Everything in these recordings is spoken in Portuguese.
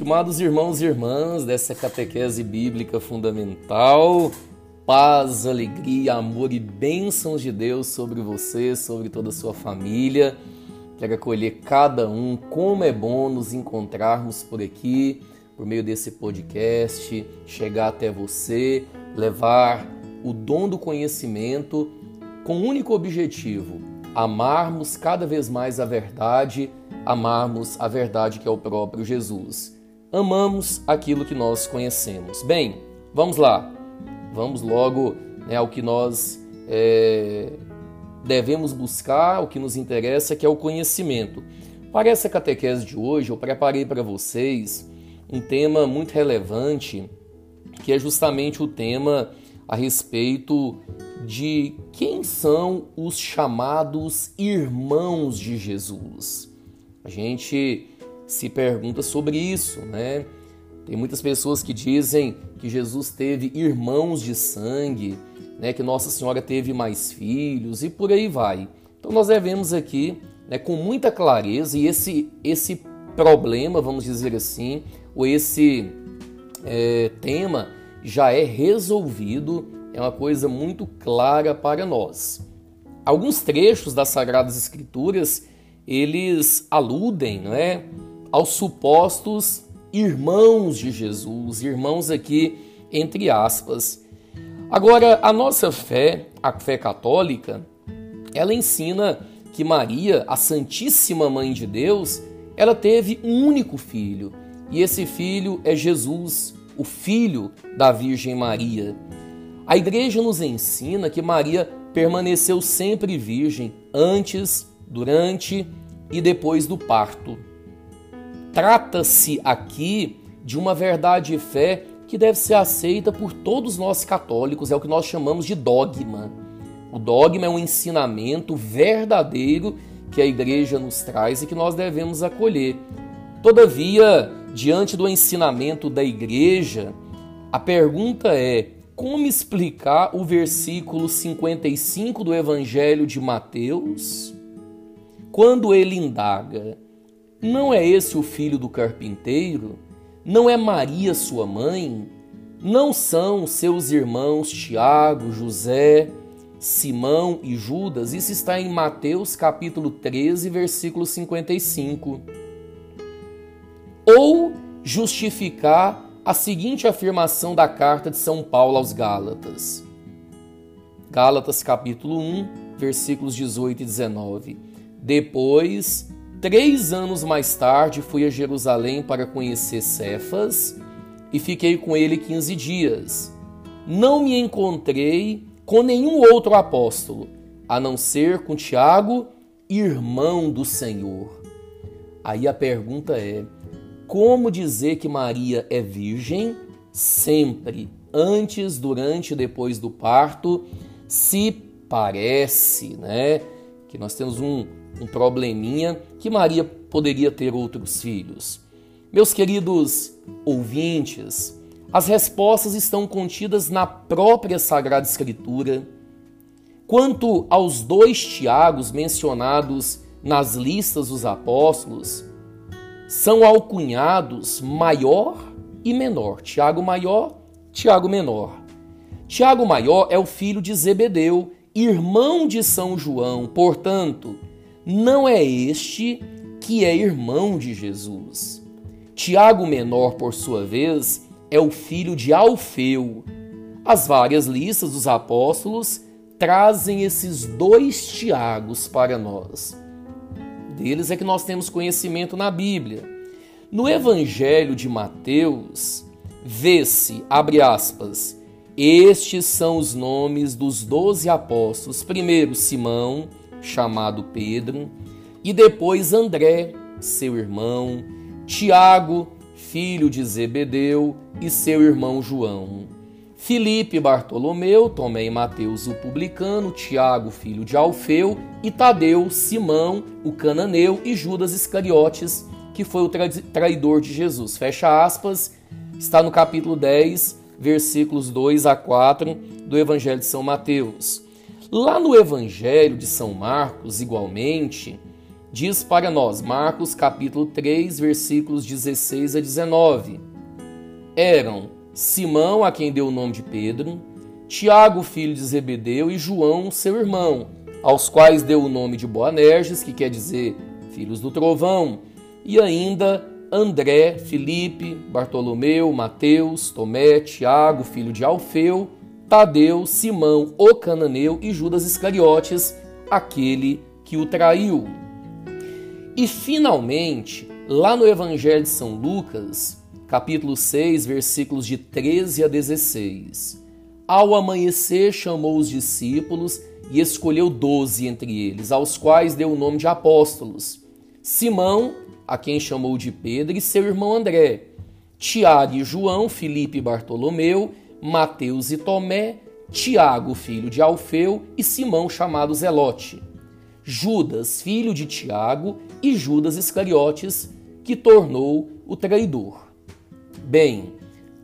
Estimados irmãos e irmãs dessa catequese bíblica fundamental, paz, alegria, amor e bênçãos de Deus sobre você, sobre toda a sua família. Quero acolher cada um. Como é bom nos encontrarmos por aqui, por meio desse podcast, chegar até você, levar o dom do conhecimento com um único objetivo: amarmos cada vez mais a verdade, amarmos a verdade que é o próprio Jesus. Amamos aquilo que nós conhecemos. Bem, vamos lá. Vamos logo né, ao que nós é, devemos buscar, o que nos interessa, que é o conhecimento. Para essa catequese de hoje, eu preparei para vocês um tema muito relevante, que é justamente o tema a respeito de quem são os chamados irmãos de Jesus. A gente se pergunta sobre isso, né? Tem muitas pessoas que dizem que Jesus teve irmãos de sangue, né, que Nossa Senhora teve mais filhos e por aí vai. Então nós devemos aqui, né, com muita clareza e esse esse problema, vamos dizer assim, ou esse é, tema já é resolvido, é uma coisa muito clara para nós. Alguns trechos das Sagradas Escrituras eles aludem, não é, aos supostos irmãos de Jesus, irmãos aqui entre aspas. Agora, a nossa fé, a fé católica, ela ensina que Maria, a Santíssima Mãe de Deus, ela teve um único filho, e esse filho é Jesus, o filho da Virgem Maria. A igreja nos ensina que Maria permaneceu sempre virgem antes, durante e depois do parto. Trata-se aqui de uma verdade e fé que deve ser aceita por todos nós católicos, é o que nós chamamos de dogma. O dogma é um ensinamento verdadeiro que a igreja nos traz e que nós devemos acolher. Todavia, diante do ensinamento da igreja, a pergunta é: como explicar o versículo 55 do Evangelho de Mateus? Quando ele indaga: Não é esse o filho do carpinteiro? Não é Maria sua mãe? Não são seus irmãos Tiago, José, Simão e Judas? Isso está em Mateus capítulo 13, versículo 55. Ou justificar a seguinte afirmação da carta de São Paulo aos Gálatas. Gálatas capítulo 1, versículos 18 e 19. Depois, três anos mais tarde, fui a Jerusalém para conhecer Cefas e fiquei com ele quinze dias. Não me encontrei com nenhum outro apóstolo, a não ser com Tiago, irmão do Senhor. Aí a pergunta é: como dizer que Maria é virgem sempre, antes, durante e depois do parto, se parece, né? Que nós temos um, um probleminha que Maria poderia ter outros filhos. Meus queridos ouvintes, as respostas estão contidas na própria Sagrada Escritura. Quanto aos dois Tiagos mencionados nas listas dos apóstolos, são alcunhados maior e menor. Tiago maior, Tiago menor. Tiago maior é o filho de Zebedeu, irmão de São João, portanto, não é este que é irmão de Jesus. Tiago Menor, por sua vez, é o filho de Alfeu. As várias listas dos apóstolos trazem esses dois Tiagos para nós. Deles é que nós temos conhecimento na Bíblia. No Evangelho de Mateus, vê-se, abre aspas, estes são os nomes dos doze apóstolos. Primeiro, Simão, chamado Pedro, e depois André, seu irmão, Tiago, filho de Zebedeu, e seu irmão João. Filipe, Bartolomeu, Tomé e Mateus, o publicano, Tiago, filho de Alfeu, e Tadeu, Simão, o cananeu, e Judas Iscariotes, que foi o traidor de Jesus. Fecha aspas, está no capítulo 10, versículos 2 a 4 do Evangelho de São Mateus. Lá no Evangelho de São Marcos, igualmente, diz para nós, Marcos capítulo 3, versículos 16 a 19. Eram Simão, a quem deu o nome de Pedro, Tiago, filho de Zebedeu, e João, seu irmão, aos quais deu o nome de Boanerges, que quer dizer filhos do trovão, e ainda André, Filipe, Bartolomeu, Mateus, Tomé, Tiago, filho de Alfeu, Tadeu, Simão, o cananeu e Judas Iscariotes, aquele que o traiu. E finalmente, lá no Evangelho de São Lucas, capítulo 6, versículos de 13 a 16. Ao amanhecer, chamou os discípulos e escolheu doze entre eles, aos quais deu o nome de apóstolos: Simão, a quem chamou de Pedro, e seu irmão André, Tiago e João, Filipe e Bartolomeu, Mateus e Tomé, Tiago, filho de Alfeu, e Simão, chamado Zelote Judas, filho de Tiago, e Judas Iscariotes, que tornou o traidor. Bem,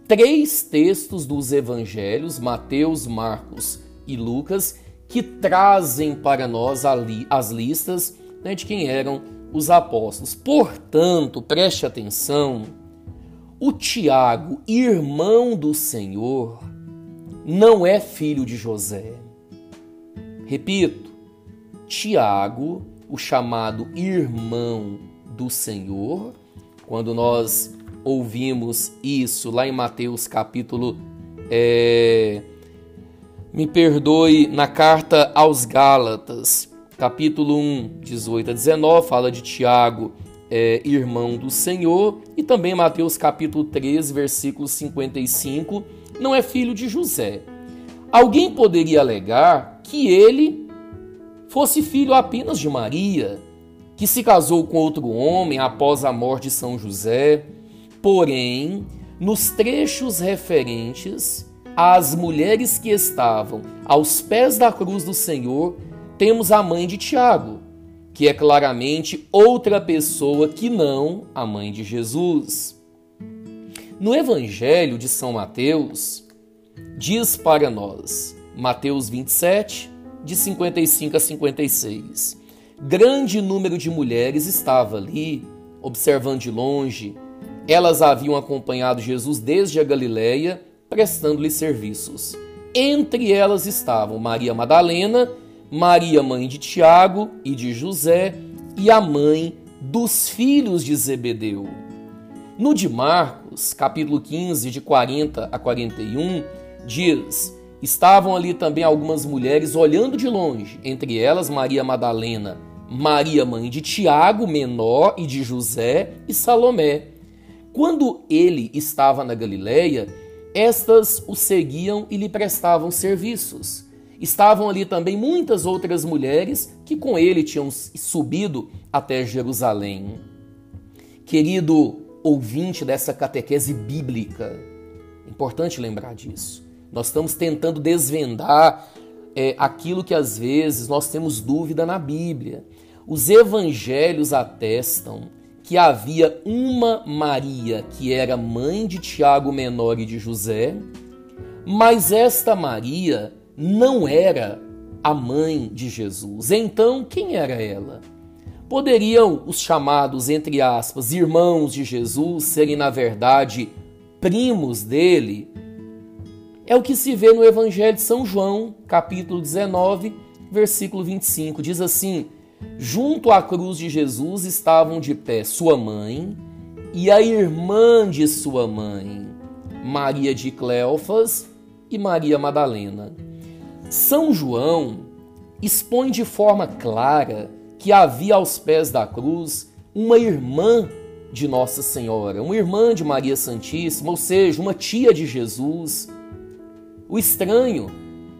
três textos dos evangelhos, Mateus, Marcos e Lucas, que trazem para nós as listas né, de quem eram os apóstolos. Portanto, preste atenção: o Tiago, irmão do Senhor, não é filho de José. Repito, Tiago, o chamado irmão do Senhor. Quando nós ouvimos isso lá em Mateus capítulo. É, me perdoe, na carta aos Gálatas, capítulo 1, 18 a 19, fala de Tiago, é, irmão do Senhor, também Mateus capítulo 13, versículo 55, não é filho de José. Alguém poderia alegar que ele fosse filho apenas de Maria, que se casou com outro homem após a morte de São José. Porém, nos trechos referentes às mulheres que estavam aos pés da cruz do Senhor, temos a mãe de Tiago, que é claramente outra pessoa que não a mãe de Jesus. No Evangelho de São Mateus, diz para nós, Mateus 27, de 55 a 56. Grande número de mulheres estava ali, observando de longe. Elas haviam acompanhado Jesus desde a Galiléia, prestando-lhe serviços. Entre elas estavam Maria Madalena, Maria, mãe de Tiago e de José, e a mãe dos filhos de Zebedeu. No de Marcos, capítulo 15, de 40 a 41, diz: Estavam ali também algumas mulheres olhando de longe, entre elas Maria Madalena, Maria, mãe de Tiago, menor, e de José e Salomé. Quando ele estava na Galileia, estas o seguiam e lhe prestavam serviços. Estavam ali também muitas outras mulheres que com ele tinham subido até Jerusalém. Querido ouvinte dessa catequese bíblica, importante lembrar disso. Nós estamos tentando desvendar é, aquilo que às vezes nós temos dúvida na Bíblia. Os evangelhos atestam que havia uma Maria que era mãe de Tiago Menor e de José, mas esta Maria não era a mãe de Jesus. Então, quem era ela? Poderiam os chamados, entre aspas, irmãos de Jesus serem, na verdade, primos dele? É o que se vê no Evangelho de São João, capítulo 19, versículo 25. Diz assim: Junto à cruz de Jesus estavam de pé sua mãe e a irmã de sua mãe, Maria de Cleofas e Maria Madalena. São João expõe de forma clara que havia aos pés da cruz uma irmã de Nossa Senhora, uma irmã de Maria Santíssima, ou seja, uma tia de Jesus o estranho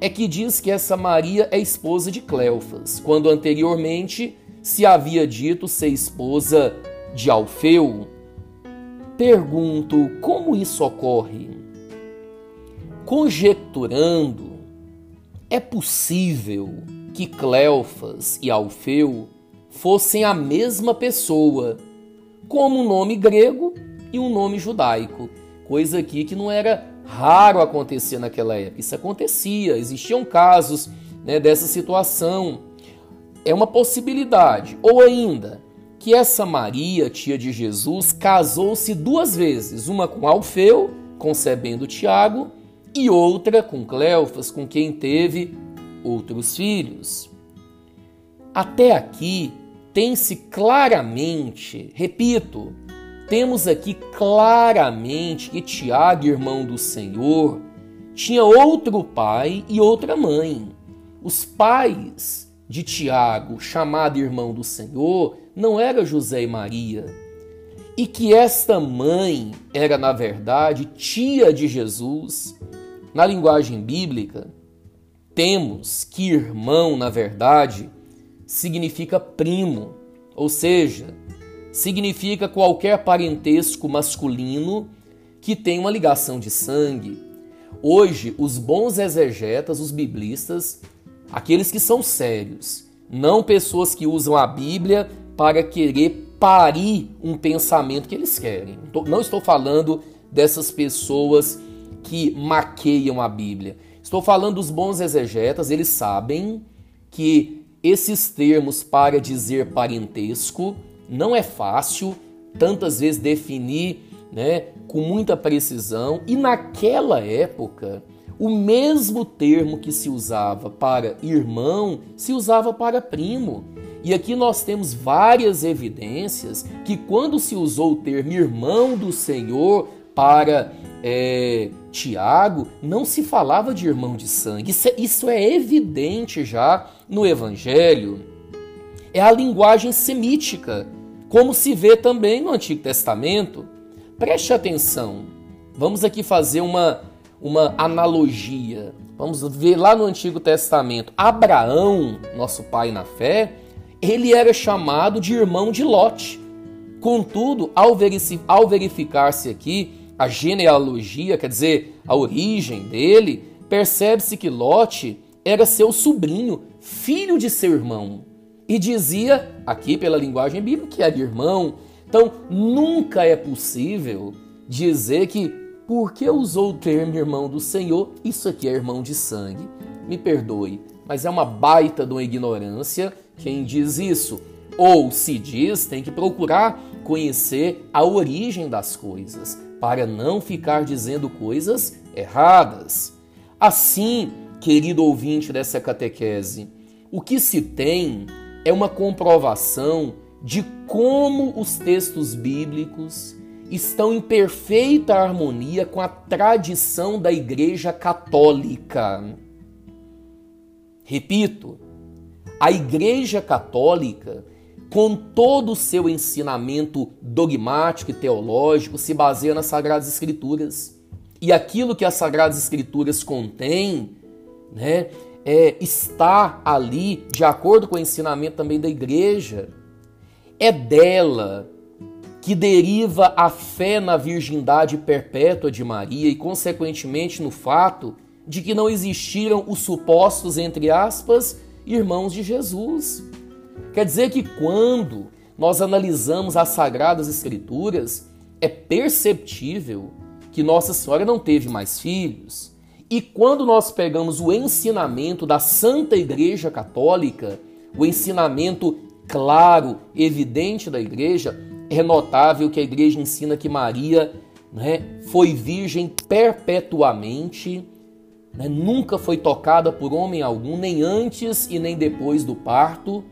é que diz que essa Maria é esposa de Cleofas, quando anteriormente se havia dito ser esposa de Alfeu. Pergunto como isso ocorre? Conjecturando, é possível que Cleofas e Alfeu fossem a mesma pessoa, como um nome grego e um nome judaico, coisa aqui que não era raro acontecer naquela época. Isso acontecia, existiam casos né, dessa situação. é uma possibilidade. Ou ainda, que essa Maria, tia de Jesus, casou-se duas vezes, uma com Alfeu, concebendo Tiago, e outra com Cleofas, com quem teve outros filhos. Até aqui tem-se claramente, repito, temos aqui claramente que Tiago, irmão do Senhor, tinha outro pai e outra mãe. Os pais de Tiago, chamado irmão do Senhor, não era José e Maria, e que esta mãe era, na verdade, tia de Jesus. Na linguagem bíblica, temos que irmão, na verdade, significa primo, ou seja, significa qualquer parentesco masculino que tem uma ligação de sangue. Hoje, os bons exegetas, os biblistas, aqueles que são sérios, não pessoas que usam a Bíblia para querer parir um pensamento que eles querem. Não estou falando dessas pessoas que maqueiam a Bíblia. Estou falando dos bons exegetas, eles sabem que esses termos para dizer parentesco não é fácil tantas vezes definir né, com muita precisão, e naquela época o mesmo termo que se usava para irmão se usava para primo. E aqui nós temos várias evidências que, quando se usou o termo irmão do Senhor para é, Tiago, não se falava de irmão de sangue. Isso é, isso é evidente já no Evangelho. É a linguagem semítica, como se vê também no Antigo Testamento. Preste atenção. Vamos aqui fazer uma, uma analogia. Vamos ver lá no Antigo Testamento. Abraão, nosso pai na fé, ele era chamado de irmão de Lot. Contudo, ao verificar-se aqui a genealogia, quer dizer, a origem dele, percebe-se que Lot era seu sobrinho, filho de seu irmão. E dizia, aqui pela linguagem bíblica, que era irmão. Então, nunca é possível dizer que, porque usou o termo irmão do Senhor, isso aqui é irmão de sangue. Me perdoe, mas é uma baita de uma ignorância quem diz isso. Ou se diz, tem que procurar conhecer a origem das coisas para não ficar dizendo coisas erradas. Assim, querido ouvinte dessa catequese, o que se tem é uma comprovação de como os textos bíblicos estão em perfeita harmonia com a tradição da Igreja Católica. Repito, a Igreja Católica com todo o seu ensinamento dogmático e teológico, se baseia nas Sagradas Escrituras. E aquilo que as Sagradas Escrituras contêm, né, é, está ali de acordo com o ensinamento também da igreja. É dela que deriva a fé na virgindade perpétua de Maria e, consequentemente, no fato de que não existiram os supostos, entre aspas, irmãos de Jesus. Quer dizer que quando nós analisamos as Sagradas Escrituras, é perceptível que Nossa Senhora não teve mais filhos. E quando nós pegamos o ensinamento da Santa Igreja Católica, o ensinamento claro, evidente da Igreja, é notável que a Igreja ensina que Maria né, foi virgem perpetuamente, né, nunca foi tocada por homem algum, nem antes e nem depois do parto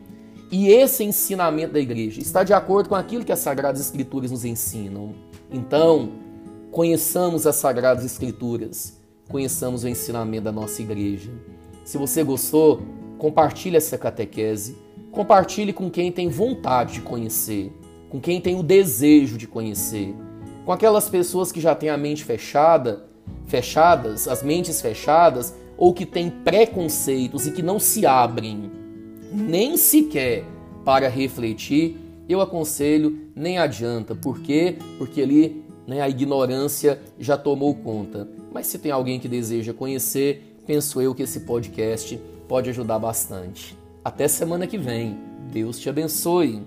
e esse ensinamento da igreja está de acordo com aquilo que as Sagradas Escrituras nos ensinam. Então, conheçamos as Sagradas Escrituras, conheçamos o ensinamento da nossa igreja. Se você gostou, compartilhe essa catequese, compartilhe com quem tem vontade de conhecer, com quem tem o desejo de conhecer, com aquelas pessoas que já têm a mente fechada, fechadas, as mentes fechadas, ou que têm preconceitos e que não se abrem nem sequer para refletir, eu aconselho, nem adianta. Por quê? Porque ali né, a ignorância já tomou conta. Mas se tem alguém que deseja conhecer, penso eu que esse podcast pode ajudar bastante. Até semana que vem. Deus te abençoe.